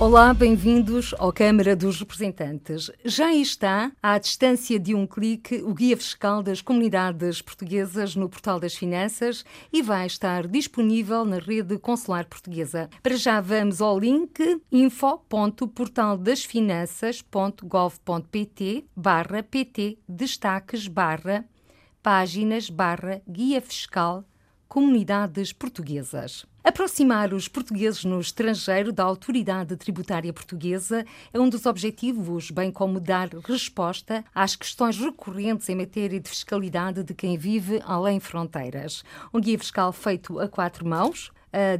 Olá, bem-vindos ao Câmara dos Representantes. Já está, à distância de um clique, o Guia Fiscal das Comunidades Portuguesas no Portal das Finanças e vai estar disponível na rede consular portuguesa. Para já vamos ao link info.portaldasfinanças.gov.pt barra pt destaques barra páginas barra Guia Fiscal Comunidades Portuguesas. Aproximar os portugueses no estrangeiro da autoridade tributária portuguesa é um dos objetivos, bem como dar resposta às questões recorrentes em matéria de fiscalidade de quem vive além fronteiras. Um guia fiscal feito a quatro mãos,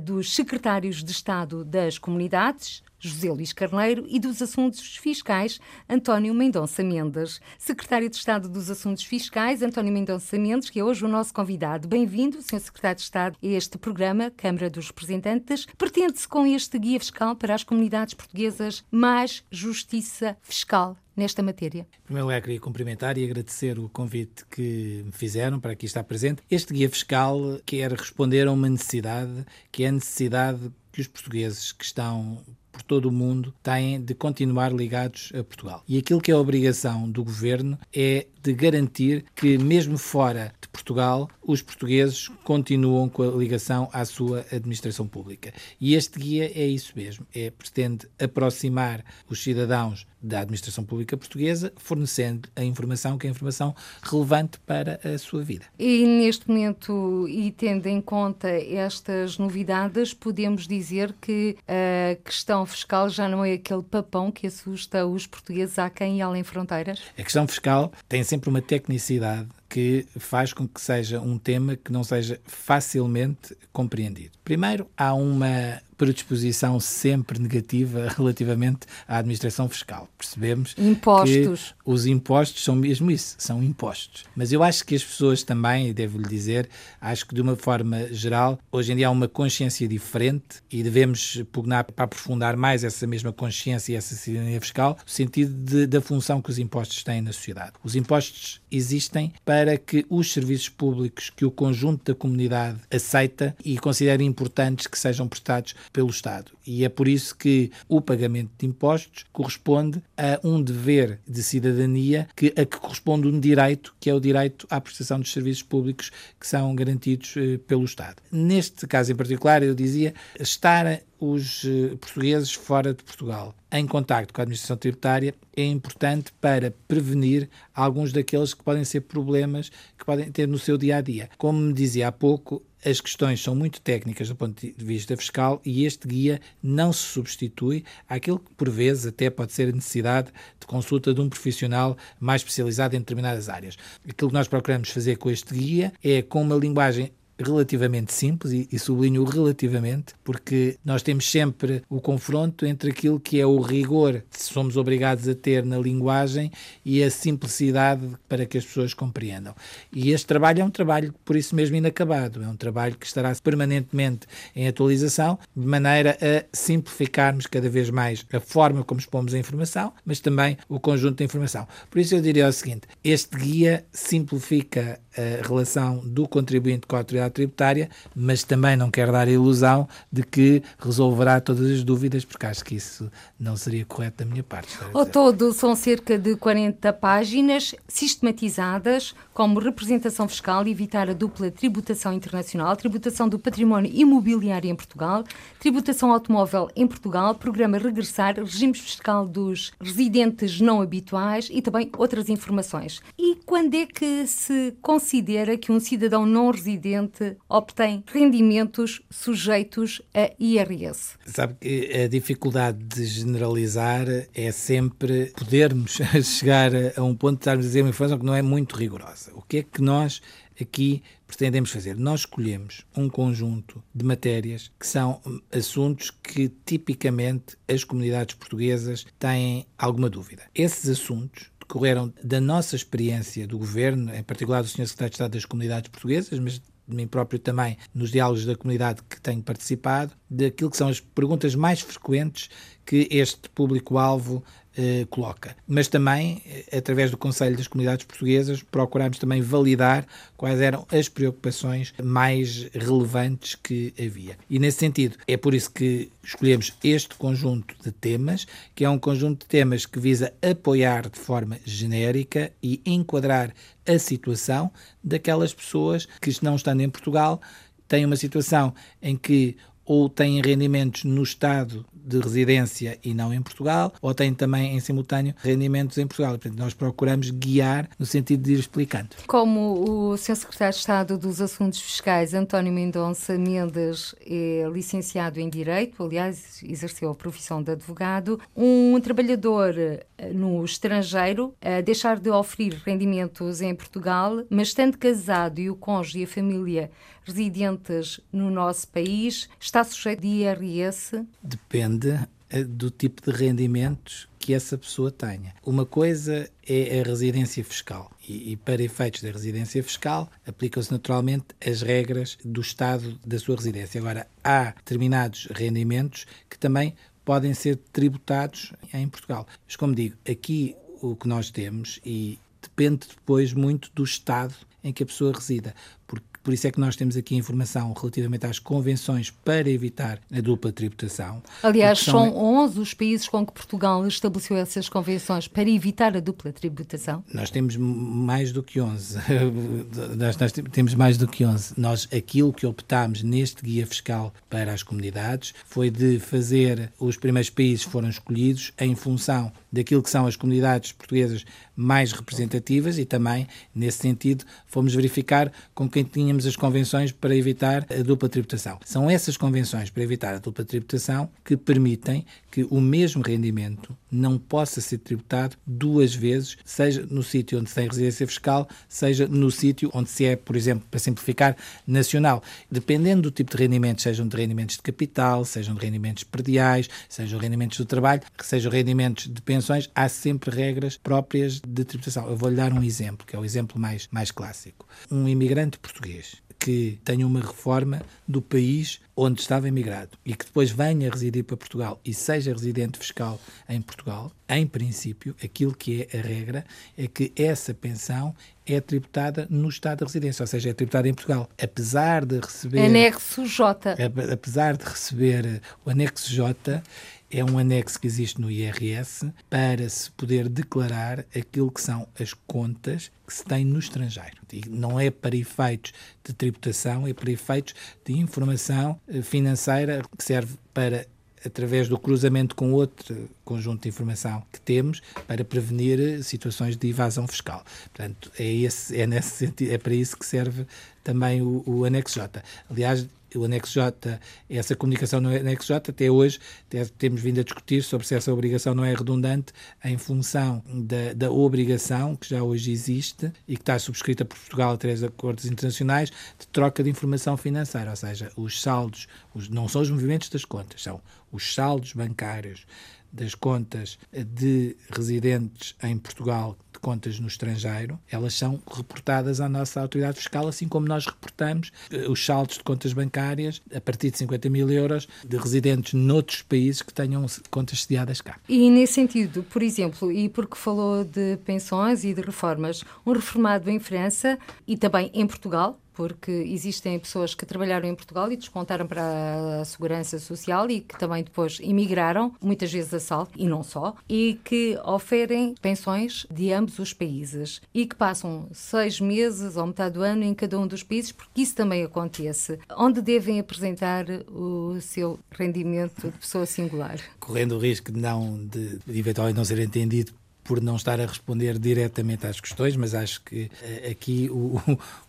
dos secretários de Estado das Comunidades, José Luís Carneiro, e dos Assuntos Fiscais, António Mendonça Mendes. Secretário de Estado dos Assuntos Fiscais, António Mendonça Mendes, que é hoje o nosso convidado. Bem-vindo, Sr. Secretário de Estado, a este programa, Câmara dos Representantes. Pretende-se com este guia fiscal para as comunidades portuguesas mais justiça fiscal nesta matéria? Primeiro lugar, queria cumprimentar e agradecer o convite que me fizeram para aqui estar presente. Este guia fiscal quer responder a uma necessidade, que é a necessidade que os portugueses que estão por todo o mundo têm de continuar ligados a Portugal. E aquilo que é a obrigação do governo é de garantir que, mesmo fora de Portugal, os portugueses continuam com a ligação à sua administração pública. E este guia é isso mesmo, é pretende aproximar os cidadãos da administração pública portuguesa, fornecendo a informação que é a informação relevante para a sua vida. E neste momento, e tendo em conta estas novidades, podemos dizer que a questão fiscal já não é aquele papão que assusta os portugueses a quem e além fronteiras? A questão fiscal tem sempre uma tecnicidade que faz com que seja um tema que não seja facilmente compreendido. Primeiro, há uma predisposição sempre negativa relativamente à administração fiscal. Percebemos impostos. que os impostos são mesmo isso, são impostos. Mas eu acho que as pessoas também, e devo-lhe dizer, acho que de uma forma geral, hoje em dia há uma consciência diferente e devemos pugnar para aprofundar mais essa mesma consciência e essa cidadania fiscal, no sentido de, da função que os impostos têm na sociedade. Os impostos existem para que os serviços públicos que o conjunto da comunidade aceita e considera importantes que sejam prestados pelo Estado. E é por isso que o pagamento de impostos corresponde a um dever de cidadania que, a que corresponde um direito, que é o direito à prestação dos serviços públicos que são garantidos eh, pelo Estado. Neste caso em particular, eu dizia, estar os eh, portugueses fora de Portugal em contacto com a administração tributária é importante para prevenir alguns daqueles que podem ser problemas que podem ter no seu dia a dia. Como me dizia há pouco, as questões são muito técnicas do ponto de vista fiscal e este guia não se substitui àquilo que, por vezes, até pode ser a necessidade de consulta de um profissional mais especializado em determinadas áreas. Aquilo que nós procuramos fazer com este guia é, com uma linguagem relativamente simples, e, e sublinho relativamente, porque nós temos sempre o confronto entre aquilo que é o rigor que somos obrigados a ter na linguagem e a simplicidade para que as pessoas compreendam. E este trabalho é um trabalho, por isso mesmo, inacabado. É um trabalho que estará permanentemente em atualização, de maneira a simplificarmos cada vez mais a forma como expomos a informação, mas também o conjunto da informação. Por isso eu diria o seguinte: este guia simplifica a relação do contribuinte com a autoridade tributária, mas também não quer dar a ilusão de que resolverá todas as dúvidas, porque acho que isso não seria correto da minha parte. Ao todo, são cerca de 40 páginas sistematizadas como representação fiscal, evitar a dupla tributação internacional, tributação do património imobiliário em Portugal, tributação automóvel em Portugal, programa Regressar, regime fiscal dos residentes não habituais e também outras informações. E quando é que se considera que um cidadão não residente obtém rendimentos sujeitos a IRS? Sabe que a dificuldade de generalizar é sempre podermos chegar a um ponto de estarmos a dizer uma informação que não é muito rigorosa. O que é que nós aqui pretendemos fazer? Nós escolhemos um conjunto de matérias que são assuntos que tipicamente as comunidades portuguesas têm alguma dúvida. Esses assuntos decorreram da nossa experiência do governo, em particular do Sr. Secretário de Estado das Comunidades Portuguesas, mas de mim próprio também nos diálogos da comunidade que tenho participado, daquilo que são as perguntas mais frequentes que este público-alvo eh, coloca. Mas também, eh, através do Conselho das Comunidades Portuguesas, procuramos também validar quais eram as preocupações mais relevantes que havia. E nesse sentido, é por isso que escolhemos este conjunto de temas, que é um conjunto de temas que visa apoiar de forma genérica e enquadrar a situação daquelas pessoas que, não estando em Portugal, têm uma situação em que ou têm rendimentos no Estado de residência e não em Portugal, ou têm também em simultâneo rendimentos em Portugal. Portanto, nós procuramos guiar no sentido de ir explicando. Como o Sr. Secretário de Estado dos Assuntos Fiscais, António Mendonça Mendes, é licenciado em Direito, aliás, exerceu a profissão de advogado, um trabalhador no estrangeiro deixar de oferir rendimentos em Portugal, mas estando casado e o cônjuge e a família residentes no nosso país, está sujeito de IRS? Depende eh, do tipo de rendimentos que essa pessoa tenha. Uma coisa é a residência fiscal e, e para efeitos da residência fiscal aplicam-se naturalmente as regras do estado da sua residência. Agora, há determinados rendimentos que também podem ser tributados em Portugal. Mas, como digo, aqui o que nós temos e depende depois muito do estado em que a pessoa resida, porque por isso é que nós temos aqui informação relativamente às convenções para evitar a dupla tributação. Aliás, são... são 11 os países com que Portugal estabeleceu essas convenções para evitar a dupla tributação? Nós temos mais do que 11. nós, nós, temos mais do que 11. Nós, aquilo que optámos neste guia fiscal para as comunidades foi de fazer, os primeiros países foram escolhidos em função daquilo que são as comunidades portuguesas mais representativas e também, nesse sentido, fomos verificar com quem tínhamos as convenções para evitar a dupla tributação. São essas convenções para evitar a dupla tributação que permitem que o mesmo rendimento não possa ser tributado duas vezes, seja no sítio onde se tem residência fiscal, seja no sítio onde se é, por exemplo, para simplificar, nacional. Dependendo do tipo de rendimentos, sejam de rendimentos de capital, sejam de rendimentos perdiais, sejam rendimentos do trabalho, sejam rendimentos de pensões, há sempre regras próprias de tributação. Eu vou-lhe dar um exemplo, que é o exemplo mais, mais clássico. Um imigrante português que tenha uma reforma do país onde estava emigrado e que depois venha residir para Portugal e seja residente fiscal em Portugal, em princípio, aquilo que é a regra é que essa pensão é tributada no estado de residência, ou seja, é tributada em Portugal. Apesar de receber. Anexo J. Apesar de receber o anexo J, é um anexo que existe no IRS para se poder declarar aquilo que são as contas que se tem no estrangeiro. E não é para efeitos de tributação, é para efeitos de informação eh, financeira que serve para através do cruzamento com outro conjunto de informação que temos para prevenir eh, situações de evasão fiscal. Portanto, é, esse, é, nesse sentido, é para isso que serve também o, o anexo J. Aliás, o anexo J, essa comunicação no anexo J, até hoje temos vindo a discutir sobre se essa obrigação não é redundante em função da, da obrigação que já hoje existe e que está subscrita por Portugal a três acordos internacionais de troca de informação financeira, ou seja, os saldos, os, não são os movimentos das contas, são os saldos bancários das contas de residentes em Portugal contas no estrangeiro, elas são reportadas à nossa autoridade fiscal, assim como nós reportamos eh, os saldos de contas bancárias a partir de 50 mil euros de residentes noutros países que tenham contas sediadas cá. E nesse sentido, por exemplo, e porque falou de pensões e de reformas, um reformado em França e também em Portugal, porque existem pessoas que trabalharam em Portugal e descontaram para a Segurança Social e que também depois emigraram, muitas vezes a salto, e não só, e que oferem pensões de ambos os países e que passam seis meses ou metade do ano em cada um dos países, porque isso também acontece. Onde devem apresentar o seu rendimento de pessoa singular? Correndo o risco de não de, de eventualmente não ser entendido por não estar a responder diretamente às questões, mas acho que uh, aqui o,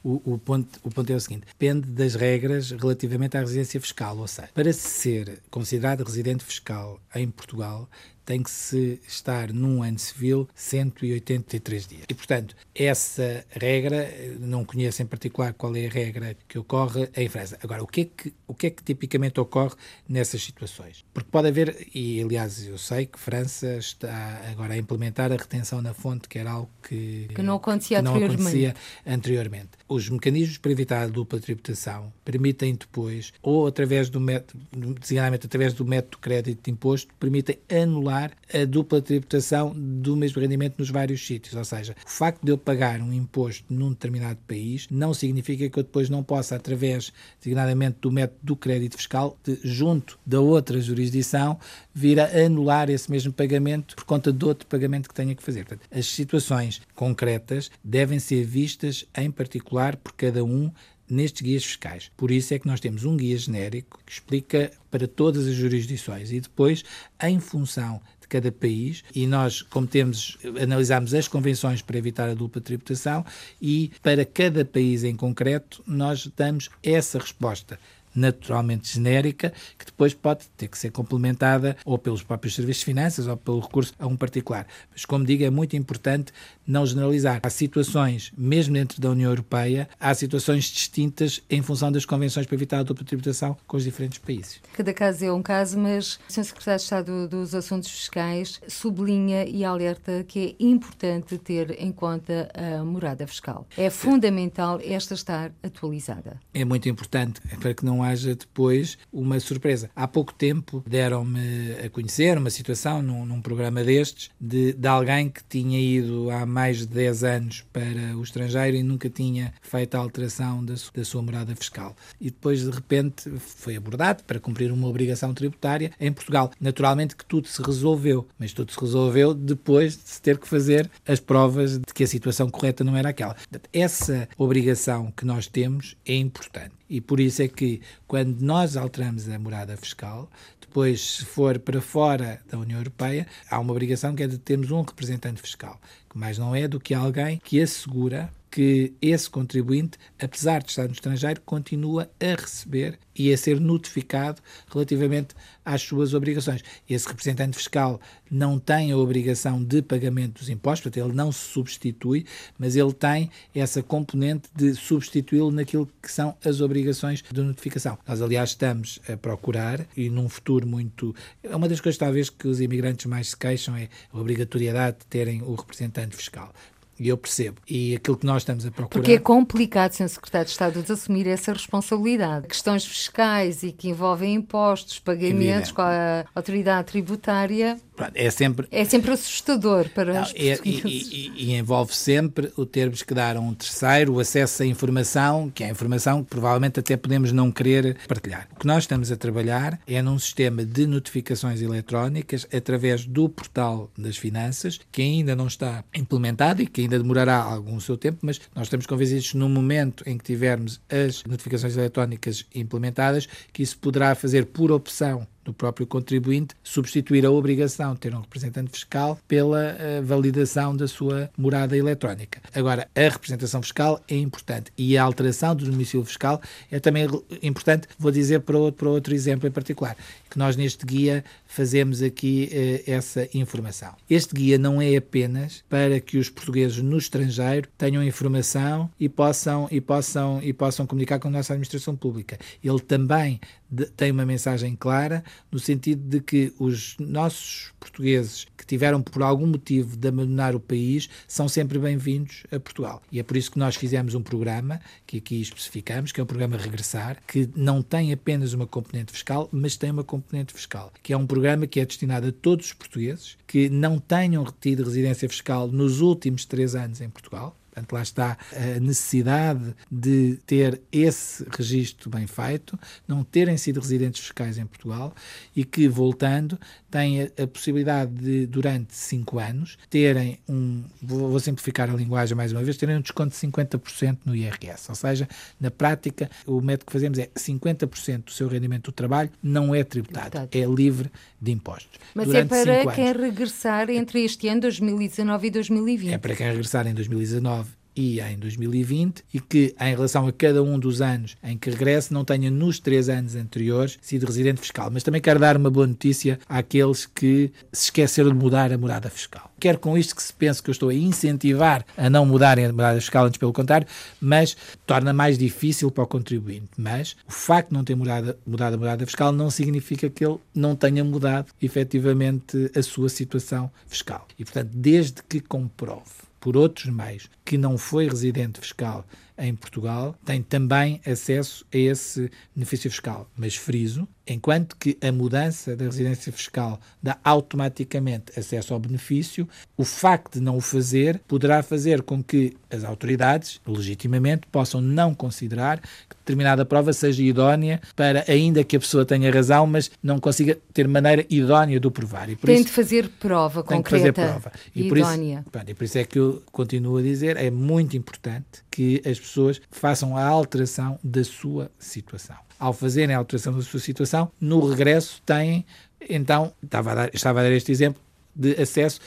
o, o, ponto, o ponto é o seguinte: depende das regras relativamente à residência fiscal. Ou seja, para ser considerado residente fiscal em Portugal, tem que se estar num ano civil 183 dias. E, portanto, essa regra, não conheço em particular qual é a regra que ocorre em França. Agora, o que é que, o que, é que tipicamente ocorre nessas situações? Porque pode haver, e aliás eu sei que França está agora a implementar a retenção na fonte, que era algo que, que não acontecia, que não anteriormente. acontecia anteriormente. Os mecanismos para evitar a dupla tributação permitem depois, ou através do método, designadamente através do método de crédito de imposto, permitem anular a dupla tributação do mesmo rendimento nos vários sítios. Ou seja, o facto de eu pagar um imposto num determinado país não significa que eu depois não possa, através, designadamente, do método do crédito fiscal, de, junto da outra jurisdição, vir a anular esse mesmo pagamento por conta de outro pagamento que tenha que fazer. Portanto, as situações concretas devem ser vistas em particular por cada um nestes guias fiscais. Por isso é que nós temos um guia genérico que explica para todas as jurisdições e depois, em função de cada país, e nós, como temos, analisamos as convenções para evitar a dupla tributação e para cada país em concreto, nós damos essa resposta naturalmente genérica, que depois pode ter que ser complementada ou pelos próprios serviços de finanças ou pelo recurso a um particular. Mas, como digo, é muito importante não generalizar. Há situações, mesmo dentro da União Europeia, há situações distintas em função das convenções para evitar a dupla tributação com os diferentes países. Cada caso é um caso, mas o Sr. Secretário de Estado dos Assuntos Fiscais sublinha e alerta que é importante ter em conta a morada fiscal. É fundamental esta estar atualizada. É muito importante para que não haja depois uma surpresa. Há pouco tempo deram-me a conhecer uma situação num, num programa destes de, de, alguém que tinha ido há mais de 10 anos para o estrangeiro e nunca tinha feito a alteração da, da sua morada fiscal. E depois, de repente, foi abordado para cumprir uma obrigação tributária em Portugal. Naturalmente que tudo se resolveu, mas tudo se resolveu depois de se ter que fazer as provas de que a situação correta não era aquela. Essa obrigação que nós temos é importante. E por isso é que, quando nós alteramos a morada fiscal, depois, se for para fora da União Europeia, há uma obrigação que é de termos um representante fiscal, que mais não é do que alguém que assegura que esse contribuinte, apesar de estar no estrangeiro, continua a receber e a ser notificado relativamente às suas obrigações. Esse representante fiscal não tem a obrigação de pagamento dos impostos, portanto, ele não se substitui, mas ele tem essa componente de substituí-lo naquilo que são as obrigações de notificação. Nós, aliás, estamos a procurar, e num futuro muito. Uma das coisas, talvez, que os imigrantes mais se queixam é a obrigatoriedade de terem o representante fiscal. E eu percebo. E aquilo que nós estamos a procurar. Porque é complicado, Sr. Secretário de Estado, de assumir essa responsabilidade. Questões fiscais e que envolvem impostos, pagamentos com a autoridade tributária. É sempre, é sempre assustador para não, os é, e, e, e, envolve sempre o termos que dar a um terceiro o acesso à informação, que é a informação que provavelmente até podemos não querer partilhar. O que nós estamos a trabalhar é num sistema de notificações eletrónicas através do portal das finanças, que ainda não está implementado e que ainda demorará algum seu tempo, mas nós estamos convencidos no momento em que tivermos as notificações eletrónicas implementadas, que isso poderá fazer por opção do próprio contribuinte substituir a obrigação de ter um representante fiscal pela uh, validação da sua morada eletrónica. Agora, a representação fiscal é importante e a alteração do domicílio fiscal é também importante, vou dizer para outro, para outro exemplo em particular, que nós neste guia fazemos aqui uh, essa informação. Este guia não é apenas para que os portugueses no estrangeiro tenham informação e possam, e possam, e possam comunicar com a nossa administração pública. Ele também de, tem uma mensagem clara no sentido de que os nossos portugueses que tiveram por algum motivo de abandonar o país são sempre bem-vindos a Portugal. E é por isso que nós fizemos um programa que aqui especificamos, que é o programa Regressar, que não tem apenas uma componente fiscal, mas tem uma componente fiscal, que é um programa que é destinado a todos os portugueses que não tenham retido residência fiscal nos últimos três anos em Portugal Portanto, lá está a necessidade de ter esse registro bem feito, não terem sido residentes fiscais em Portugal e que, voltando, têm a, a possibilidade de, durante cinco anos, terem um, vou, vou, simplificar a linguagem mais uma vez, terem um desconto de 50% no IRS. Ou seja, na prática, o método que fazemos é 50% do seu rendimento do trabalho não é tributado, tributado. é livre de impostos. Mas é durante é para quem anos. regressar entre este ano, 2019 e 2020. É para quem regressar em 2019 e em 2020 e que, em relação a cada um dos anos em que regresse, não tenha nos três anos anteriores sido residente fiscal. Mas também quero dar uma boa notícia àqueles que se esqueceram de mudar a morada fiscal. Quero com isto que se pense que eu estou a incentivar a não mudarem a morada fiscal, antes pelo contrário, mas torna mais difícil para o contribuinte. Mas o facto de não ter mudado, mudado a morada fiscal não significa que ele não tenha mudado efetivamente a sua situação fiscal. E, portanto, desde que comprove por outros meios que não foi residente fiscal em Portugal, tem também acesso a esse benefício fiscal. Mas friso, enquanto que a mudança da residência fiscal dá automaticamente acesso ao benefício, o facto de não o fazer poderá fazer com que as autoridades, legitimamente, possam não considerar que determinada prova seja idónea para, ainda que a pessoa tenha razão, mas não consiga ter maneira idónea de o provar. E tem isso, de fazer prova tem concreta. Tem de fazer prova. E idónea. Por isso, e por isso é que eu continuo a dizer, é muito importante que as pessoas façam a alteração da sua situação. Ao fazerem a alteração da sua situação, no regresso têm, então, estava a dar, estava a dar este exemplo, de acesso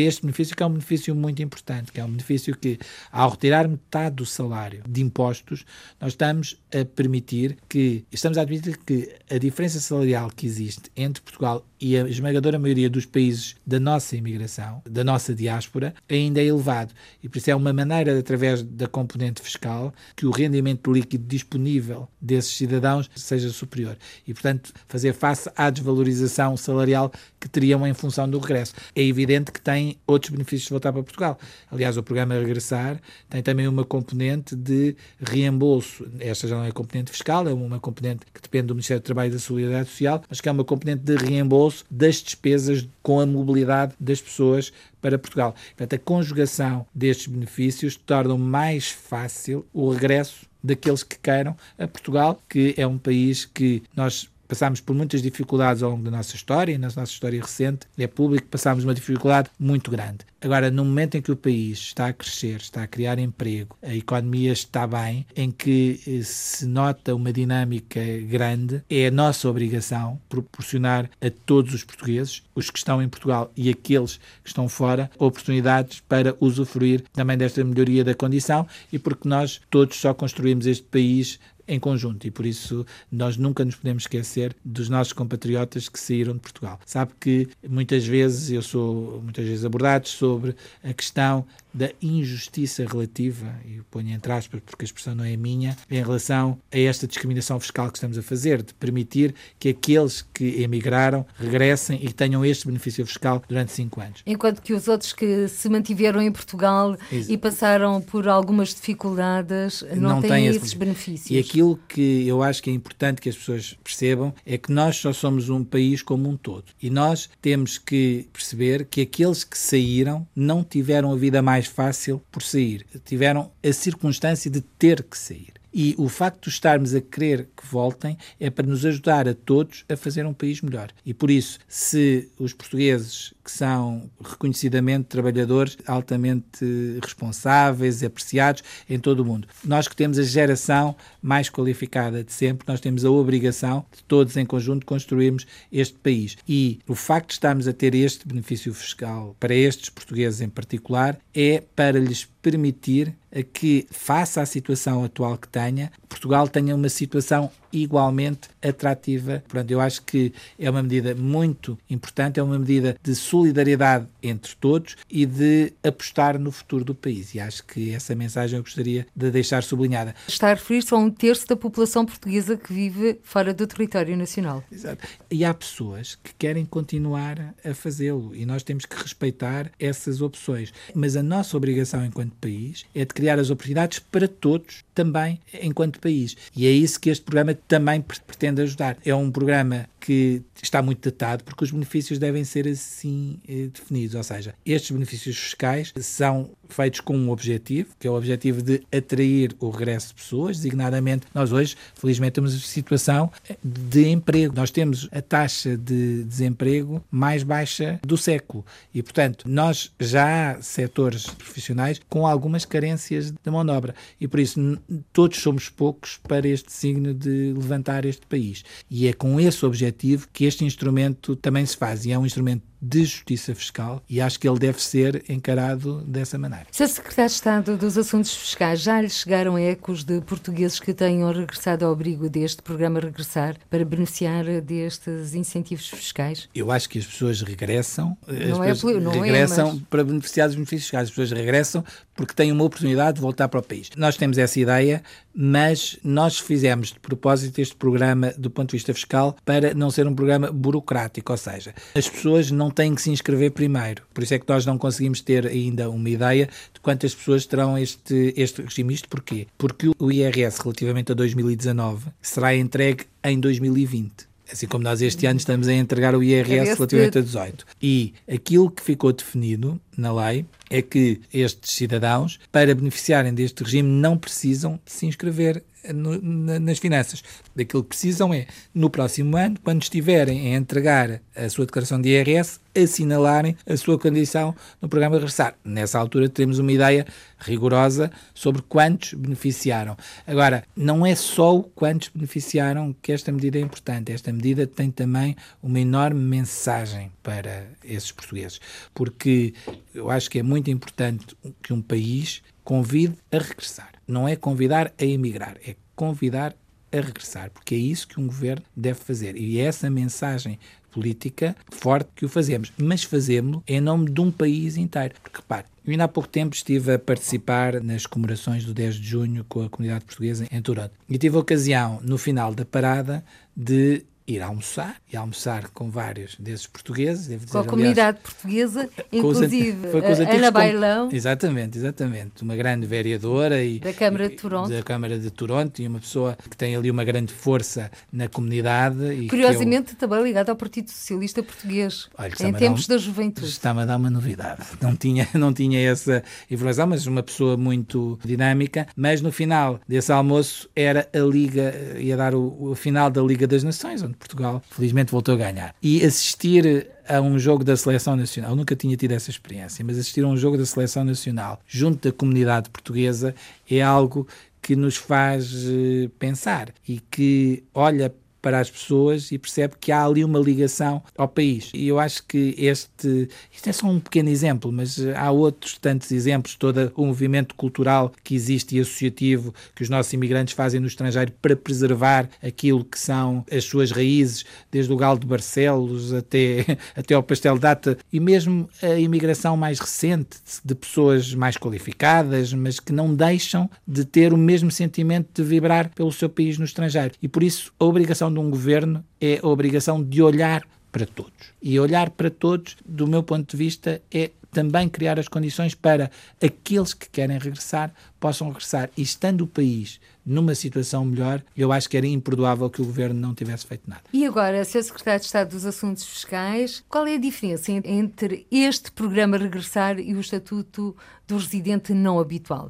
este benefício que é um benefício muito importante, que é um benefício que, ao retirar metade do salário de impostos, nós estamos a permitir que, estamos a admitir que a diferença salarial que existe entre Portugal e a esmagadora maioria dos países da nossa imigração, da nossa diáspora, ainda é elevado. E por isso é uma maneira, através da componente fiscal, que o rendimento líquido disponível desses cidadãos seja superior. E, portanto, fazer face à desvalorização salarial que teriam em função do regresso. É evidente que tem outros benefícios de voltar para Portugal. Aliás, o programa Regressar tem também uma componente de reembolso. Esta já não é componente fiscal, é uma componente que depende do Ministério do Trabalho e da Solidariedade Social, mas que é uma componente de reembolso das despesas com a mobilidade das pessoas para Portugal. Portanto, a conjugação destes benefícios torna mais fácil o regresso daqueles que queiram a Portugal, que é um país que nós passámos por muitas dificuldades ao longo da nossa história e na nossa história recente é público passámos uma dificuldade muito grande. Agora, no momento em que o país está a crescer, está a criar emprego, a economia está bem, em que eh, se nota uma dinâmica grande, é a nossa obrigação proporcionar a todos os portugueses, os que estão em Portugal e aqueles que estão fora, oportunidades para usufruir também desta melhoria da condição e porque nós todos só construímos este país em conjunto e por isso nós nunca nos podemos esquecer dos nossos compatriotas que saíram de Portugal. Sabe que muitas vezes eu sou muitas vezes abordado sobre a questão da injustiça relativa, e ponho entre aspas porque a expressão não é minha, em relação a esta discriminação fiscal que estamos a fazer, de permitir que aqueles que emigraram regressem e tenham este benefício fiscal durante cinco anos. Enquanto que os outros que se mantiveram em Portugal e passaram por algumas dificuldades não, não têm esses esse... benefícios. E aquilo que eu acho que é importante que as pessoas percebam é que nós só somos um país como um todo. E nós temos que perceber que aqueles que saíram não tiveram a vida mais fácil por sair. Tiveram a circunstância de ter que sair. E o facto de estarmos a querer que voltem é para nos ajudar a todos a fazer um país melhor. E por isso, se os portugueses que são reconhecidamente trabalhadores altamente responsáveis, apreciados em todo o mundo. Nós que temos a geração mais qualificada de sempre, nós temos a obrigação de todos em conjunto construirmos este país. E o facto de estarmos a ter este benefício fiscal para estes portugueses em particular é para lhes permitir que, face à situação atual que tenha, Portugal tenha uma situação igualmente atrativa. Portanto, eu acho que é uma medida muito importante, é uma medida de solidariedade entre todos e de apostar no futuro do país. E acho que essa mensagem eu gostaria de deixar sublinhada. Está a referir-se a um terço da população portuguesa que vive fora do território nacional. Exato. E há pessoas que querem continuar a fazê-lo e nós temos que respeitar essas opções. Mas a nossa obrigação enquanto país é de criar as oportunidades para todos também enquanto país. E é isso que este programa também pretende ajudar. É um programa que está muito datado porque os benefícios devem ser assim eh, definidos, ou seja, estes benefícios fiscais são feitos com um objetivo, que é o objetivo de atrair o regresso de pessoas, designadamente nós hoje, felizmente, temos a situação de emprego. Nós temos a taxa de desemprego mais baixa do século e, portanto, nós já há setores profissionais com algumas carências de mão de obra e, por isso, todos somos poucos para este signo de levantar este país. E é com esse objetivo que instrumento também se faz. E é um instrumento de justiça fiscal e acho que ele deve ser encarado dessa maneira. Sr. Secretário de Estado dos Assuntos Fiscais, já lhe chegaram ecos de portugueses que tenham regressado ao abrigo deste programa Regressar para beneficiar destes incentivos fiscais? Eu acho que as pessoas regressam, não as é, não regressam é, mas... para beneficiar dos benefícios fiscais. As pessoas regressam porque têm uma oportunidade de voltar para o país. Nós temos essa ideia, mas nós fizemos de propósito este programa do ponto de vista fiscal para não ser um programa burocrático, ou seja, as pessoas não têm que se inscrever primeiro. Por isso é que nós não conseguimos ter ainda uma ideia de quantas pessoas terão este, este regime. Isto porquê? Porque o IRS, relativamente a 2019, será entregue em 2020. Assim como nós este ano estamos a entregar o IRS relativamente a 18. E aquilo que ficou definido na lei é que estes cidadãos, para beneficiarem deste regime, não precisam de se inscrever no, na, nas finanças. Daquilo que precisam é, no próximo ano, quando estiverem a entregar a sua declaração de IRS, assinalarem a sua condição no programa Regressar. Nessa altura teremos uma ideia rigorosa sobre quantos beneficiaram. Agora, não é só quantos beneficiaram que esta medida é importante. Esta medida tem também uma enorme mensagem para esses portugueses, porque eu acho que é muito importante que um país convide a regressar. Não é convidar a emigrar, é convidar a regressar, porque é isso que um governo deve fazer. E é essa mensagem política forte que o fazemos, mas fazemos em nome de um país inteiro. Porque repare, eu ainda há pouco tempo estive a participar nas comemorações do 10 de junho com a comunidade portuguesa em Toronto. E tive a ocasião, no final da parada, de ir almoçar e almoçar com vários desses portugueses. Devo dizer, com a comunidade aliás, portuguesa, inclusive foi com os Ana Bailão. Exatamente, exatamente. Uma grande vereadora e, da Câmara de Toronto. Da Câmara de Toronto e uma pessoa que tem ali uma grande força na comunidade. Curiosamente, eu... também ligada ao Partido Socialista Português, Olha, em tempos um, da juventude. Está-me a dar uma novidade. Não tinha, não tinha essa informação, mas uma pessoa muito dinâmica. Mas no final desse almoço era a Liga, ia dar o, o final da Liga das Nações, onde Portugal felizmente voltou a ganhar. E assistir a um jogo da Seleção Nacional, eu nunca tinha tido essa experiência, mas assistir a um jogo da Seleção Nacional junto da comunidade portuguesa é algo que nos faz eh, pensar e que olha para as pessoas e percebe que há ali uma ligação ao país. E eu acho que este, isto é só um pequeno exemplo, mas há outros tantos exemplos, todo o movimento cultural que existe e associativo que os nossos imigrantes fazem no estrangeiro para preservar aquilo que são as suas raízes, desde o galo de Barcelos até, até ao pastel data, e mesmo a imigração mais recente de pessoas mais qualificadas, mas que não deixam de ter o mesmo sentimento de vibrar pelo seu país no estrangeiro. E por isso a obrigação de um governo é a obrigação de olhar para todos. E olhar para todos, do meu ponto de vista, é também criar as condições para aqueles que querem regressar possam regressar. E estando o país numa situação melhor, eu acho que era imperdoável que o governo não tivesse feito nada. E agora, Sr. Secretário de Estado dos Assuntos Fiscais, qual é a diferença entre este programa Regressar e o Estatuto do Residente Não Habitual?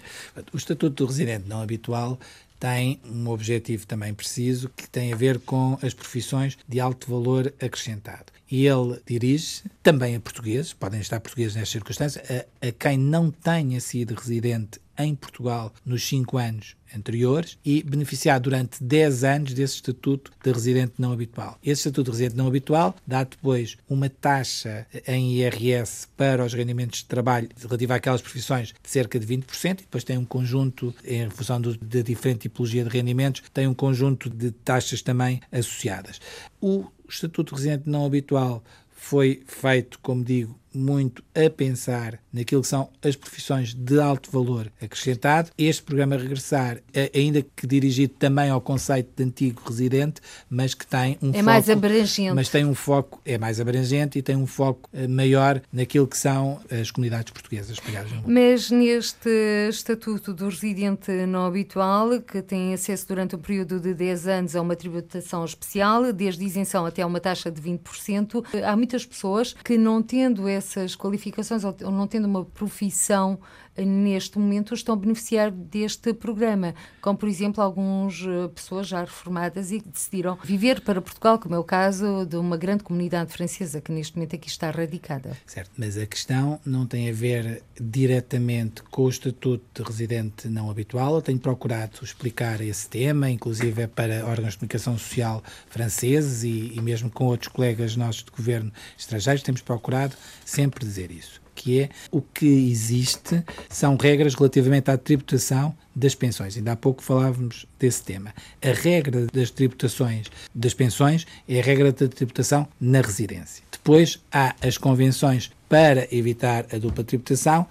O Estatuto do Residente Não Habitual tem um objetivo também preciso que tem a ver com as profissões de alto valor acrescentado. E ele dirige também a portugueses, podem estar portugueses nestas circunstâncias, a, a quem não tenha sido residente em Portugal nos cinco anos anteriores e beneficiar durante 10 anos desse estatuto de residente não habitual. Esse estatuto de residente não habitual dá depois uma taxa em IRS para os rendimentos de trabalho relativa àquelas profissões de cerca de 20% e depois tem um conjunto, em função da diferente tipologia de rendimentos, tem um conjunto de taxas também associadas. O estatuto de residente não habitual foi feito, como digo, muito a pensar naquilo que são as profissões de alto valor acrescentado. Este programa Regressar, é, ainda que dirigido também ao conceito de antigo residente, mas que tem um é foco... mais abrangente. Mas tem um foco, é mais abrangente e tem um foco eh, maior naquilo que são as comunidades portuguesas espalhadas no mundo. Mas neste Estatuto do Residente Não Habitual, que tem acesso durante um período de 10 anos a uma tributação especial, desde isenção até uma taxa de 20%, há muitas pessoas que não tendo esse essas qualificações ou não tendo uma profissão neste momento estão a beneficiar deste programa, como por exemplo algumas eh, pessoas já reformadas e que decidiram viver para Portugal, como é o caso de uma grande comunidade francesa que neste momento aqui está radicada. Certo, mas a questão não tem a ver diretamente com o estatuto de residente não habitual. Eu tenho procurado explicar esse tema, inclusive é para órgãos de comunicação social franceses e, e mesmo com outros colegas nossos de governo estrangeiros, temos procurado sempre dizer isso que é o que existe são regras relativamente à tributação das pensões. Ainda há pouco falávamos desse tema. A regra das tributações das pensões é a regra da tributação na residência. Depois há as convenções para evitar a dupla tributação,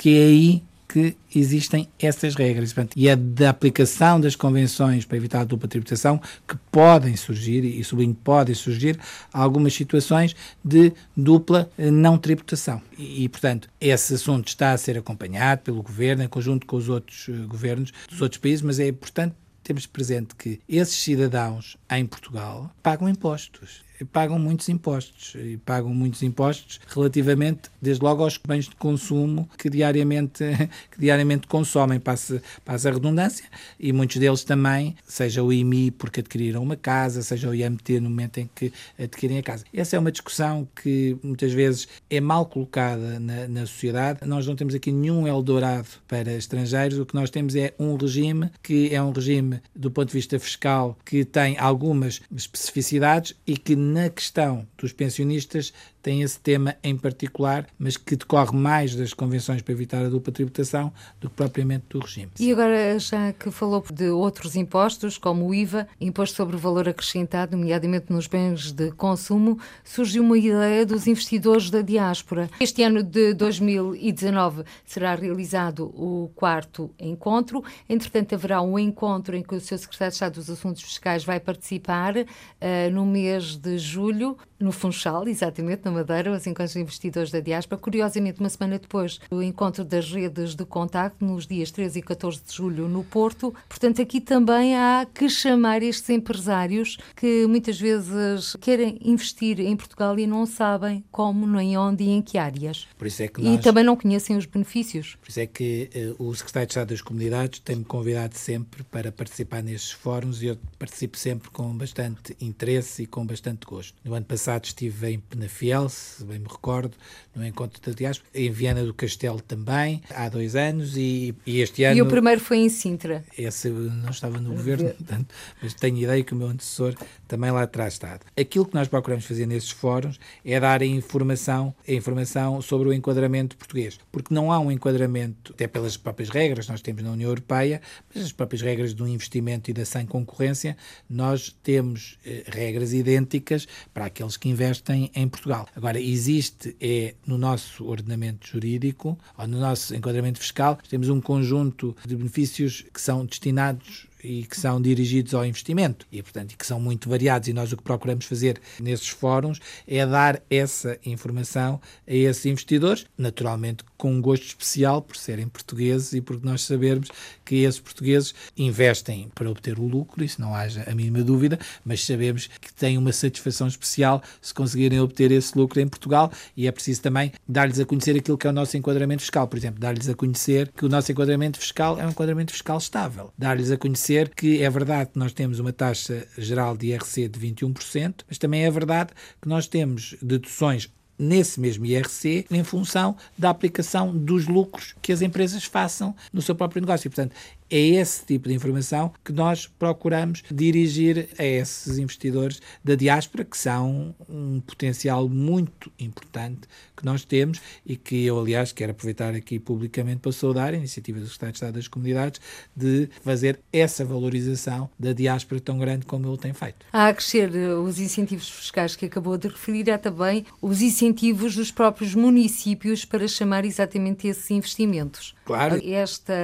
que aí que existem essas regras. E é da aplicação das convenções para evitar a dupla tributação que podem surgir, e sublinho, podem surgir, algumas situações de dupla eh, não tributação. E, e, portanto, esse assunto está a ser acompanhado pelo Governo, em conjunto com os outros uh, governos dos outros países, mas é importante termos presente que esses cidadãos em Portugal pagam impostos pagam muitos impostos e pagam muitos impostos relativamente, desde logo, aos bens de consumo que diariamente, que diariamente consomem, passa, passa a redundância, e muitos deles também, seja o IMI porque adquiriram uma casa, seja o IMT no momento em que adquirem a casa. Essa é uma discussão que muitas vezes é mal colocada na, na sociedade. Nós não temos aqui nenhum Eldorado para estrangeiros, o que nós temos é um regime que é um regime do ponto de vista fiscal que tem algumas especificidades e que na questão dos pensionistas tem esse tema em particular, mas que decorre mais das convenções para evitar a dupla tributação do que propriamente do regime. E agora, já que falou de outros impostos, como o IVA, Imposto sobre o Valor Acrescentado, nomeadamente nos bens de consumo, surgiu uma ideia dos investidores da diáspora. Este ano de 2019 será realizado o quarto encontro. Entretanto, haverá um encontro em que o seu secretário de Estado dos Assuntos Fiscais vai participar uh, no mês de julho, no Funchal, exatamente, no Madeira, os encontros de investidores da diáspora. Curiosamente, uma semana depois, o encontro das redes de contacto, nos dias 13 e 14 de julho, no Porto. Portanto, aqui também há que chamar estes empresários que muitas vezes querem investir em Portugal e não sabem como, nem onde e em que áreas. É que nós... E também não conhecem os benefícios. Por isso é que uh, o Secretário de Estado das Comunidades tem-me convidado sempre para participar nestes fóruns e eu participo sempre com bastante interesse e com bastante gosto. No ano passado estive em Penafiel, se bem me recordo, no encontro da diáspora, em Viana do Castelo também, há dois anos, e, e este ano... E o primeiro foi em Sintra. Esse não estava no governo, portanto, mas tenho ideia que o meu antecessor também lá terá estado. Aquilo que nós procuramos fazer nesses fóruns é dar a informação, a informação sobre o enquadramento português, porque não há um enquadramento, até pelas próprias regras que nós temos na União Europeia, mas as próprias regras do investimento e da sem concorrência, nós temos eh, regras idênticas para aqueles que investem em Portugal. Agora, existe é no nosso ordenamento jurídico, ou no nosso enquadramento fiscal, temos um conjunto de benefícios que são destinados e que são dirigidos ao investimento e, portanto, que são muito variados. E nós o que procuramos fazer nesses fóruns é dar essa informação a esses investidores, naturalmente com um gosto especial por serem portugueses e porque nós sabemos que esses portugueses investem para obter o lucro, isso não haja a mínima dúvida, mas sabemos que têm uma satisfação especial se conseguirem obter esse lucro em Portugal e é preciso também dar-lhes a conhecer aquilo que é o nosso enquadramento fiscal. Por exemplo, dar-lhes a conhecer que o nosso enquadramento fiscal é um enquadramento fiscal estável. Dar-lhes a conhecer que é verdade que nós temos uma taxa geral de IRC de 21%, mas também é verdade que nós temos deduções nesse mesmo IRC em função da aplicação dos lucros que as empresas façam no seu próprio negócio. E, portanto, é esse tipo de informação que nós procuramos dirigir a esses investidores da diáspora, que são um potencial muito importante que nós temos e que eu, aliás, quero aproveitar aqui publicamente para saudar a iniciativa do Estado de Estado das Comunidades de fazer essa valorização da diáspora tão grande como ele tem feito. Há a crescer eh, os incentivos fiscais que acabou de referir, há também os incentivos dos próprios municípios para chamar exatamente esses investimentos. Claro. Esta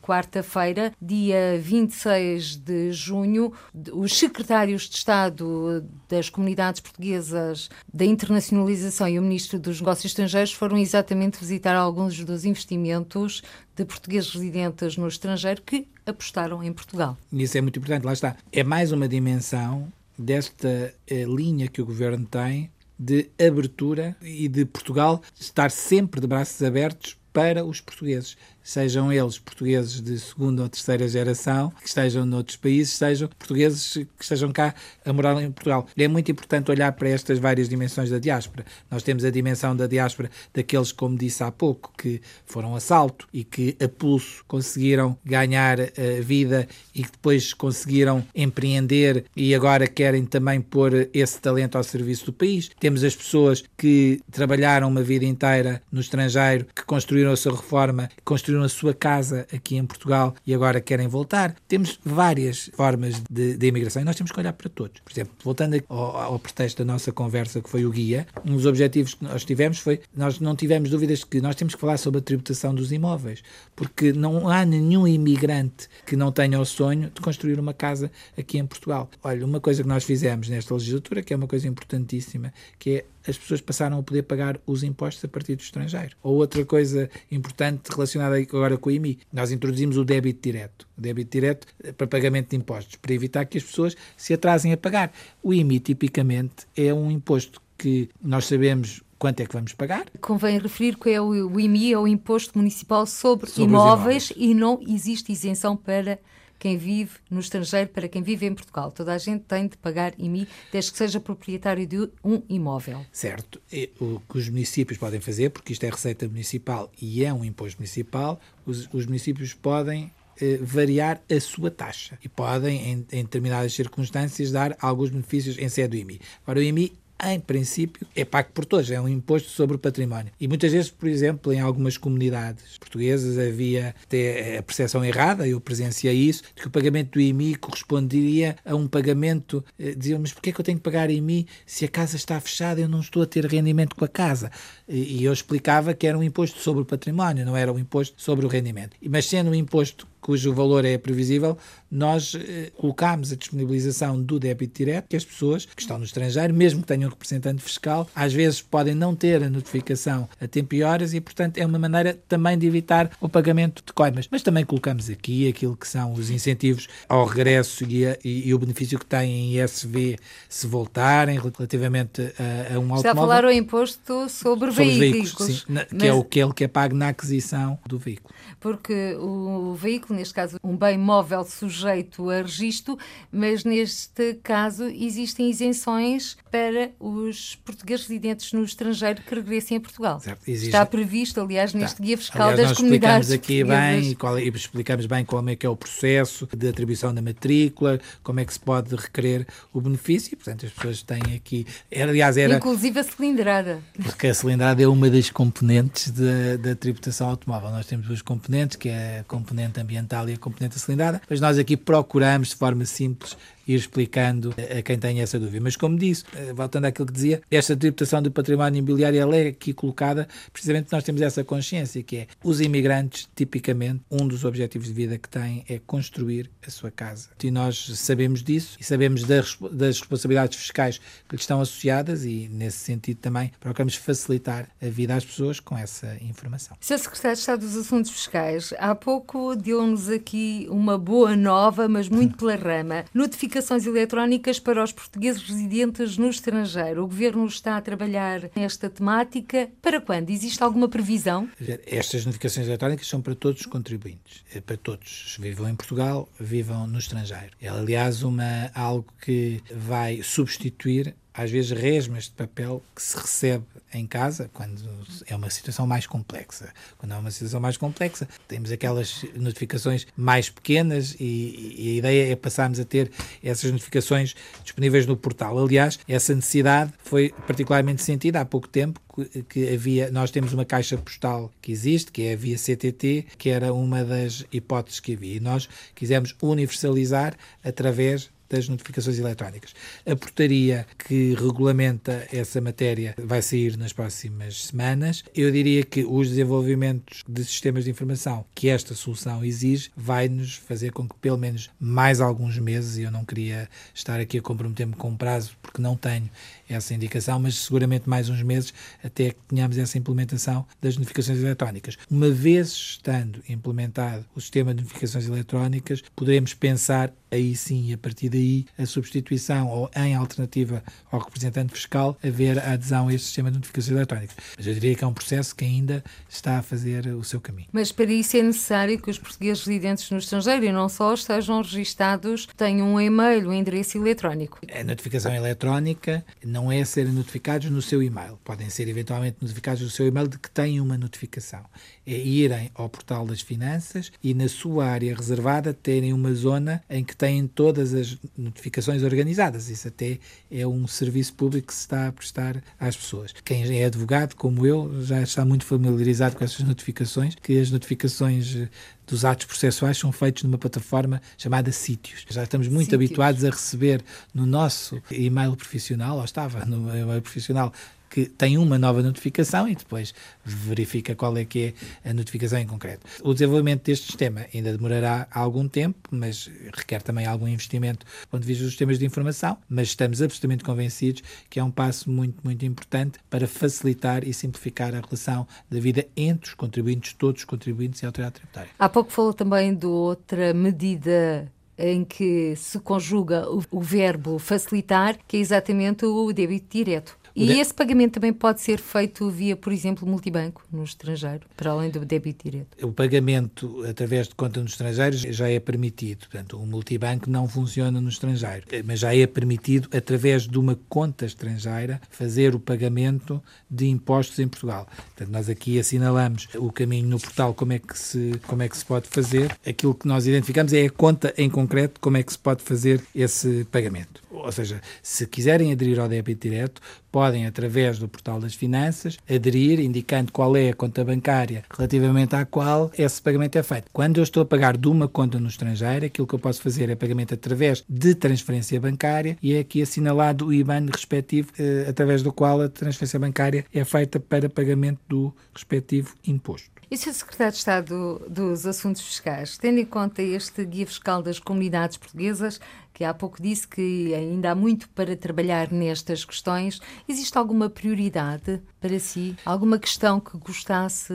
quarta-feira, dia 26 de junho, os secretários de Estado das comunidades portuguesas da internacionalização e o ministro dos Negócios Estrangeiros foram exatamente visitar alguns dos investimentos de portugueses residentes no estrangeiro que apostaram em Portugal. Isso é muito importante, lá está. É mais uma dimensão desta eh, linha que o governo tem de abertura e de Portugal estar sempre de braços abertos para os portugueses, sejam eles portugueses de segunda ou terceira geração, que estejam noutros países, sejam portugueses que estejam cá a morar em Portugal. É muito importante olhar para estas várias dimensões da diáspora. Nós temos a dimensão da diáspora daqueles, como disse há pouco, que foram a salto e que a pulso conseguiram ganhar a eh, vida e que depois conseguiram empreender e agora querem também pôr esse talento ao serviço do país. Temos as pessoas que trabalharam uma vida inteira no estrangeiro, que construíram a sua reforma, construíram a sua casa aqui em Portugal e agora querem voltar. Temos várias formas de, de imigração e nós temos que olhar para todos. Por exemplo, voltando ao, ao pretexto da nossa conversa, que foi o guia, um dos objetivos que nós tivemos foi, nós não tivemos dúvidas que nós temos que falar sobre a tributação dos imóveis, porque não há nenhum imigrante que não tenha o sonho de construir uma casa aqui em Portugal. Olha, uma coisa que nós fizemos nesta legislatura, que é uma coisa importantíssima, que é as pessoas passaram a poder pagar os impostos a partir do estrangeiro. Ou outra coisa importante relacionada agora com o IMI, nós introduzimos o débito direto. O débito direto para pagamento de impostos, para evitar que as pessoas se atrasem a pagar. O IMI, tipicamente, é um imposto que nós sabemos quanto é que vamos pagar. Convém referir que é o IMI, é o Imposto Municipal sobre, sobre imóveis, imóveis, e não existe isenção para quem vive no estrangeiro para quem vive em Portugal. Toda a gente tem de pagar IMI desde que seja proprietário de um imóvel. Certo. E o que os municípios podem fazer, porque isto é receita municipal e é um imposto municipal, os, os municípios podem eh, variar a sua taxa e podem, em, em, determinadas circunstâncias, dar alguns benefícios em sede do IMI. Agora, o IMI em princípio, é pago por todos, é um imposto sobre o património. E muitas vezes, por exemplo, em algumas comunidades portuguesas havia até a percepção errada, eu presenciei isso, de que o pagamento do IMI corresponderia a um pagamento. Eh, diziam, mas porquê é que eu tenho que pagar IMI se a casa está fechada eu não estou a ter rendimento com a casa? E eu explicava que era um imposto sobre o património, não era um imposto sobre o rendimento. Mas sendo um imposto cujo valor é previsível, nós eh, colocámos a disponibilização do débito direto, que as pessoas que estão no estrangeiro, mesmo que tenham um representante fiscal, às vezes podem não ter a notificação a tempo e horas e, portanto, é uma maneira também de evitar o pagamento de coimas. Mas também colocamos aqui aquilo que são os incentivos ao regresso e, a, e, e o benefício que têm em ISV se voltarem relativamente a, a um automóvel. Está a falar o imposto sobre, sobre veículos, veículos sim, na, que é o que é pago na aquisição do veículo. Porque o veículo, neste caso, um bem móvel sujeito a registro, mas neste caso existem isenções para os portugueses residentes no estrangeiro que regressem a Portugal. Existe... Está previsto, aliás, neste Está. guia fiscal aliás, das comunidades aqui bem, qual, é, explicamos bem como é que é o processo de atribuição da matrícula, como é que se pode requerer o benefício, portanto as pessoas têm aqui, aliás era... Inclusive a cilindrada. Porque a cilindrada é uma das componentes da, da tributação automóvel. Nós temos duas componentes, que é a componente ambiental e a componente da cilindrada, mas nós aqui procuramos, de forma simples, ir explicando a quem tem essa dúvida. Mas, como disse, eh, voltando àquilo que dizia, esta tributação do património imobiliário ela é aqui colocada precisamente nós temos essa consciência que é os imigrantes, tipicamente, um dos objetivos de vida que têm é construir a sua casa. E nós sabemos disso e sabemos das, das responsabilidades fiscais que lhes estão associadas e, nesse sentido, também procuramos facilitar a vida às pessoas com essa informação. Sr. Secretário de Estado dos Assuntos Fiscais, há pouco deu-nos aqui uma boa nova, mas muito pela rama. Notificação notificações eletrónicas para os portugueses residentes no estrangeiro. O Governo está a trabalhar nesta temática. Para quando? Existe alguma previsão? Estas notificações eletrónicas são para todos os contribuintes, é para todos. Vivam em Portugal, vivam no estrangeiro. É, aliás, uma, algo que vai substituir às vezes resmas de papel que se recebe em casa quando é uma situação mais complexa. Quando é uma situação mais complexa, temos aquelas notificações mais pequenas e, e a ideia é passarmos a ter essas notificações disponíveis no portal. Aliás, essa necessidade foi particularmente sentida há pouco tempo que havia, nós temos uma caixa postal que existe, que é a via CTT, que era uma das hipóteses que havia. E nós quisemos universalizar através das notificações eletrónicas. A portaria que regulamenta essa matéria vai sair nas próximas semanas. Eu diria que os desenvolvimentos de sistemas de informação que esta solução exige vai nos fazer com que pelo menos mais alguns meses, e eu não queria estar aqui a comprometer-me com um prazo porque não tenho essa indicação, mas seguramente mais uns meses até que tenhamos essa implementação das notificações eletrónicas. Uma vez estando implementado o sistema de notificações eletrónicas, poderemos pensar aí sim, a partir daí, a substituição ou em alternativa ao representante fiscal haver a adesão a este sistema de notificações eletrónicas. Mas eu diria que é um processo que ainda está a fazer o seu caminho. Mas para isso é necessário que os portugueses residentes no estrangeiro e não só estejam registados, tenham um e-mail, um endereço eletrónico. A notificação eletrónica não é serem notificados no seu e-mail. Podem ser eventualmente notificados no seu e-mail de que têm uma notificação. É irem ao portal das finanças e na sua área reservada terem uma zona em que têm todas as notificações organizadas. Isso até é um serviço público que se está a prestar às pessoas. Quem é advogado, como eu, já está muito familiarizado com essas notificações, que as notificações eh, dos atos processuais são feitos numa plataforma chamada Sítios. Já estamos muito Sítios. habituados a receber no nosso e-mail profissional, ou estava no e-mail profissional, que tem uma nova notificação e depois verifica qual é que é a notificação em concreto. O desenvolvimento deste sistema ainda demorará algum tempo, mas requer também algum investimento do ponto de vista dos sistemas de informação, mas estamos absolutamente convencidos que é um passo muito, muito importante para facilitar e simplificar a relação da vida entre os contribuintes, todos os contribuintes e a autoridade tributária. Há pouco falou também de outra medida em que se conjuga o, verbo facilitar, que é exatamente o débito direto. E de... esse pagamento também pode ser feito via, por exemplo, multibanco no estrangeiro, para além do débito direto? O pagamento através de conta no estrangeiro já é permitido. Portanto, o multibanco não funciona no estrangeiro, mas já é permitido, através de uma conta estrangeira, fazer o pagamento de impostos em Portugal. Portanto, nós aqui assinalamos o caminho no portal, como é que se, como é que se pode fazer. Aquilo que nós identificamos é a conta em concreto, como é que se pode fazer esse pagamento. Ou seja, se quiserem aderir ao débito direto, podem, através do portal das finanças, aderir, indicando qual é a conta bancária relativamente à qual esse pagamento é feito. Quando eu estou a pagar de uma conta no estrangeiro, aquilo que eu posso fazer é pagamento através de transferência bancária e é aqui assinalado o IBAN respectivo, eh, através do qual a transferência bancária é feita para pagamento do respectivo imposto. E Sr. Secretário de Estado dos Assuntos Fiscais, tendo em conta este Guia Fiscal das Comunidades Portuguesas, que há pouco disse que ainda há muito para trabalhar nestas questões. Existe alguma prioridade para si? Alguma questão que gostasse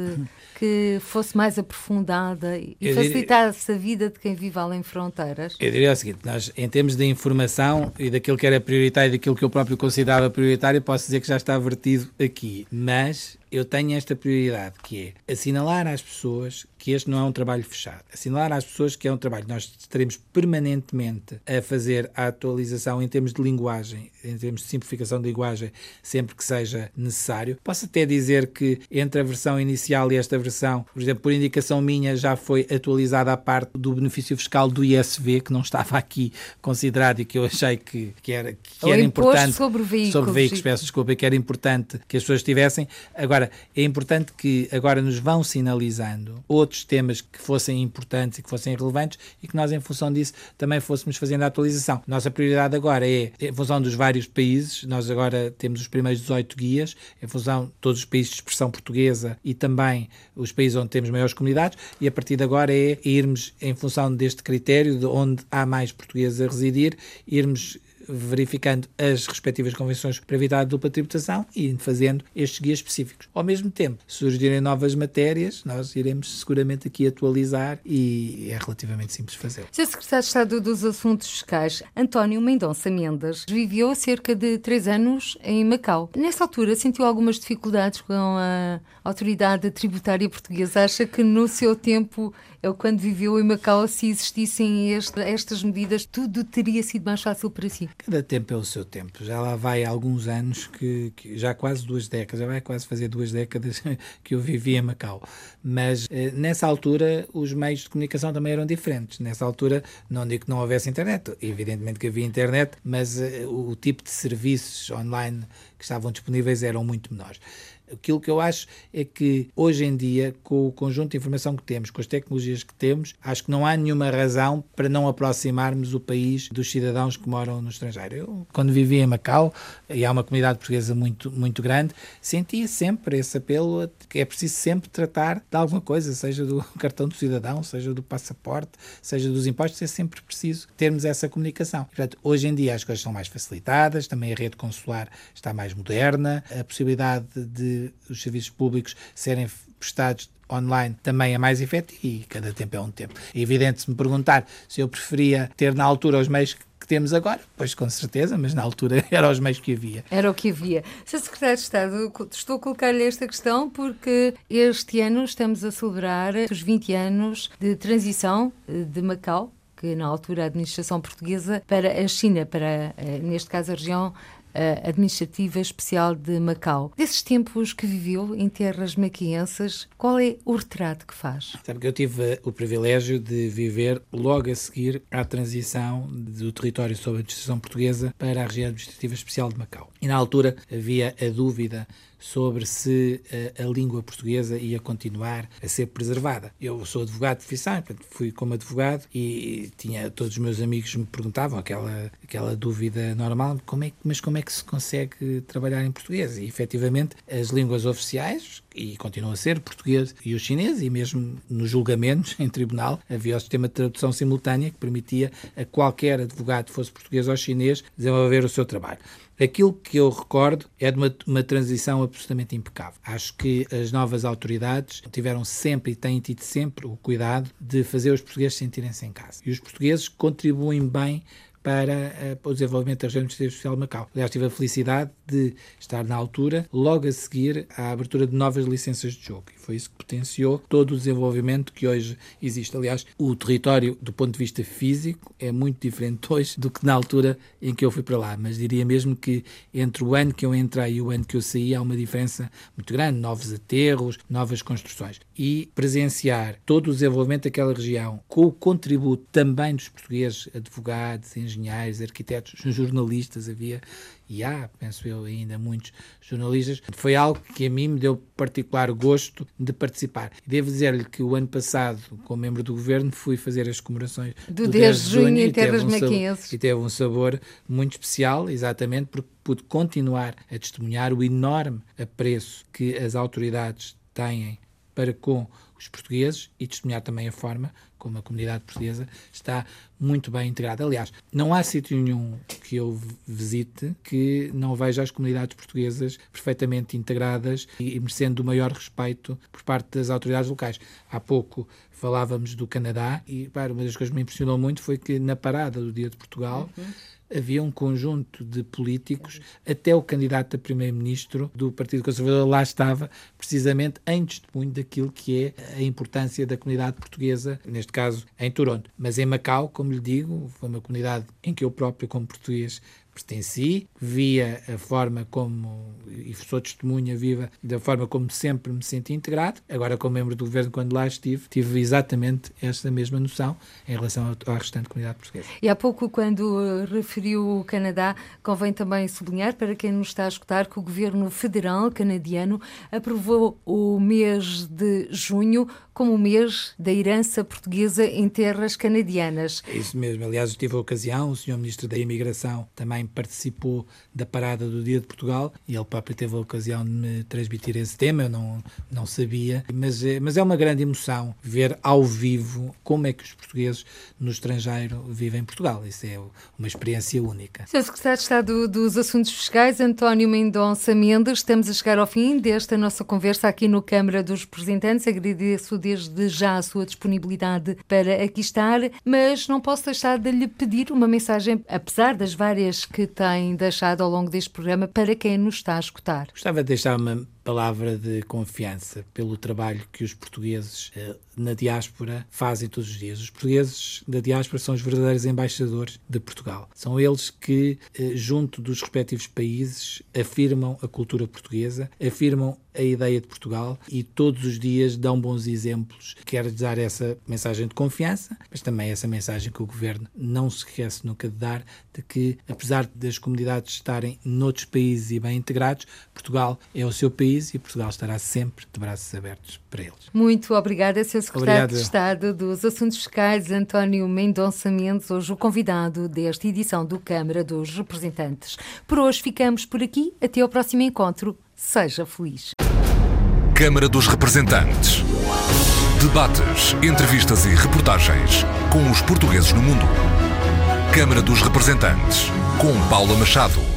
que fosse mais aprofundada e eu facilitasse diria, a vida de quem vive além fronteiras? Eu diria o seguinte: nós, em termos de informação e daquilo que era prioritário e daquilo que eu próprio considerava prioritário, posso dizer que já está vertido aqui. Mas eu tenho esta prioridade, que é assinalar às pessoas que este não é um trabalho fechado. Assinalar às pessoas que é um trabalho. Nós estaremos permanentemente a fazer a atualização em termos de linguagem, em termos de simplificação de linguagem, sempre que seja necessário. Posso até dizer que entre a versão inicial e esta versão, por exemplo, por indicação minha, já foi atualizada a parte do benefício fiscal do ISV, que não estava aqui considerado e que eu achei que, que era, que era importante. sobre veículos. Sobre veículos, peço desculpa, que era importante que as pessoas tivessem. Agora, é importante que agora nos vão sinalizando outros temas que fossem importantes e que fossem relevantes e que nós, em função disso, também fôssemos fazendo a atualização. Nossa prioridade agora é, em função dos vários países, nós agora temos os primeiros 18 guias, em função de todos os países de expressão portuguesa e também os países onde temos maiores comunidades, e a partir de agora é irmos, em função deste critério, de onde há mais portugueses a residir, irmos verificando as respectivas convenções para evitar a dupla tributação e fazendo estes guias específicos. Ao mesmo tempo, surgirem novas matérias, nós iremos seguramente aqui atualizar e é relativamente simples fazer. Sr. Secretário de Estado dos Assuntos Fiscais, António Mendonça Mendes, viveu cerca de três anos em Macau. Nessa altura, sentiu algumas dificuldades com a autoridade tributária portuguesa. Acha que no seu tempo quando viveu em Macau, se existissem este, estas medidas, tudo teria sido mais fácil para si? Cada tempo é o seu tempo. Já lá vai alguns anos, que, que já quase duas décadas, já vai quase fazer duas décadas que eu vivi em Macau. Mas eh, nessa altura os meios de comunicação também eram diferentes. Nessa altura, não digo que não houvesse internet, evidentemente que havia internet, mas eh, o, o tipo de serviços online que estavam disponíveis eram muito menores. Aquilo que eu acho é que hoje em dia, com o conjunto de informação que temos, com as tecnologias que temos, acho que não há nenhuma razão para não aproximarmos o país dos cidadãos que moram no estrangeiro. Eu, quando vivi em Macau, e há uma comunidade portuguesa muito, muito grande, sentia sempre esse apelo que é preciso sempre tratar de alguma coisa, seja do cartão do cidadão, seja do passaporte, seja dos impostos, é sempre preciso termos essa comunicação. Portanto, hoje em dia as coisas são mais facilitadas, também a rede consular está mais moderna, a possibilidade de os serviços públicos serem prestados online também é mais efetivo e cada tempo é um tempo. É evidente se me perguntar se eu preferia ter na altura os meios que temos agora, pois com certeza, mas na altura era os meios que havia. Era o que havia. Sr. Secretário de Estado, estou a colocar-lhe esta questão porque este ano estamos a celebrar os 20 anos de transição eh, de Macau, que na altura a administração portuguesa, para a China, para, eh, neste caso, a região Administrativa Especial de Macau. Desses tempos que viveu em terras maquienses, qual é o retrato que faz? Sabe que eu tive o privilégio de viver logo a seguir à transição do território sob a administração portuguesa para a região administrativa especial de Macau. E na altura havia a dúvida sobre se a, eh, a, língua portuguesa ia continuar a ser preservada. Eu sou advogado de profissão, fui como advogado e tinha todos os meus amigos me perguntavam aquela aquela dúvida normal, como é, mas como é que se consegue trabalhar em português? E efetivamente as línguas oficiais e continuam a ser português e o chinês, e mesmo nos julgamentos em tribunal havia o sistema de tradução simultânea que permitia a qualquer advogado, fosse português ou chinês, desenvolver o seu trabalho. Aquilo que eu recordo é de uma, uma, transição absolutamente impecável. Acho que as novas autoridades tiveram sempre e têm tido sempre o cuidado de fazer os portugueses sentirem-se em casa. E os portugueses contribuem bem para uh, o desenvolvimento da região administrativa social de Macau. Aliás, tive a felicidade de estar na altura, logo a seguir à abertura de novas licenças de jogo. Foi isso que potenciou todo o desenvolvimento que hoje existe. Aliás, o território, do ponto de vista físico, é muito diferente hoje do que na altura em que eu fui para lá. Mas diria mesmo que entre o ano que eu entrei e o ano que eu saí há uma diferença muito grande. Novos aterros, novas construções. E presenciar todo o desenvolvimento daquela região com o contributo também dos portugueses, advogados, engenheiros, arquitetos, jornalistas, havia e há, penso eu, ainda muitos jornalistas. Foi algo que a mim me deu particular gosto de participar. Devo dizer-lhe que o ano passado, como membro do governo, fui fazer as comemorações do, do 10 de junho em Terras um Maquenses. E teve um sabor muito especial, exatamente porque pude continuar a testemunhar o enorme apreço que as autoridades têm para com os portugueses e testemunhar também a forma como a comunidade portuguesa está muito bem integrada. Aliás, não há sítio nenhum que eu visite que não veja as comunidades portuguesas perfeitamente integradas e merecendo o maior respeito por parte das autoridades locais. Há pouco falávamos do Canadá e, para, uma das coisas que me impressionou muito foi que na parada do Dia de Portugal. Uhum havia um conjunto de políticos, até o candidato a primeiro-ministro do Partido Conservador lá estava, precisamente em testemunho daquilo que é a importância da comunidade portuguesa, neste caso em Toronto. Mas em Macau, como lhe digo, foi uma comunidade em que eu próprio, como português, pertenci, via a forma como, e sou testemunha viva da forma como sempre me senti integrado. Agora, como membro do governo, quando lá estive, tive exatamente esta mesma noção em relação à restante comunidade portuguesa. E há pouco, quando referiu o Canadá, convém também sublinhar, para quem nos está a escutar, que o governo federal canadiano aprovou o mês de junho como o mês da herança portuguesa em terras canadianas. É isso mesmo. Aliás, eu tive a ocasião, o Sr. Ministro da Imigração também participou da parada do Dia de Portugal e ele próprio teve a ocasião de me transmitir esse tema, eu não, não sabia. Mas, é, mas é uma grande emoção ver ao vivo como é que os portugueses no estrangeiro vivem em Portugal. Isso é uma experiência única. Sr. Secretário de Estado dos Assuntos Fiscais, António Mendonça Mendes, estamos a chegar ao fim desta nossa conversa aqui no Câmara dos Representantes. Agradeço desde já a sua disponibilidade para aqui estar, mas não posso deixar de lhe pedir uma mensagem, apesar das várias que tem deixado ao longo deste programa, para quem nos está a escutar. Gostava de deixar uma palavra de confiança pelo trabalho que os portugueses eh, na diáspora fazem todos os dias. Os portugueses da diáspora são os verdadeiros embaixadores de Portugal. São eles que, eh, junto dos respectivos países, afirmam a cultura portuguesa, afirmam a ideia de Portugal e todos os dias dão bons exemplos. Quero dar essa mensagem de confiança, mas também essa mensagem que o governo não se esquece nunca de dar, de que, apesar das comunidades estarem noutros países e bem integrados, Portugal é o seu país país e Portugal estará sempre de braços abertos para eles. Muito obrigada, Sr. Secretário Obrigado. de Estado dos Assuntos Fiscais, António Mendonça Mendes, hoje o convidado desta edição do Câmara dos Representantes. Por hoje ficamos por aqui. Até ao próximo encontro. Seja feliz. Câmara dos Representantes. Debates, entrevistas e reportagens com os portugueses no mundo. Câmara dos Representantes, com Paula Machado.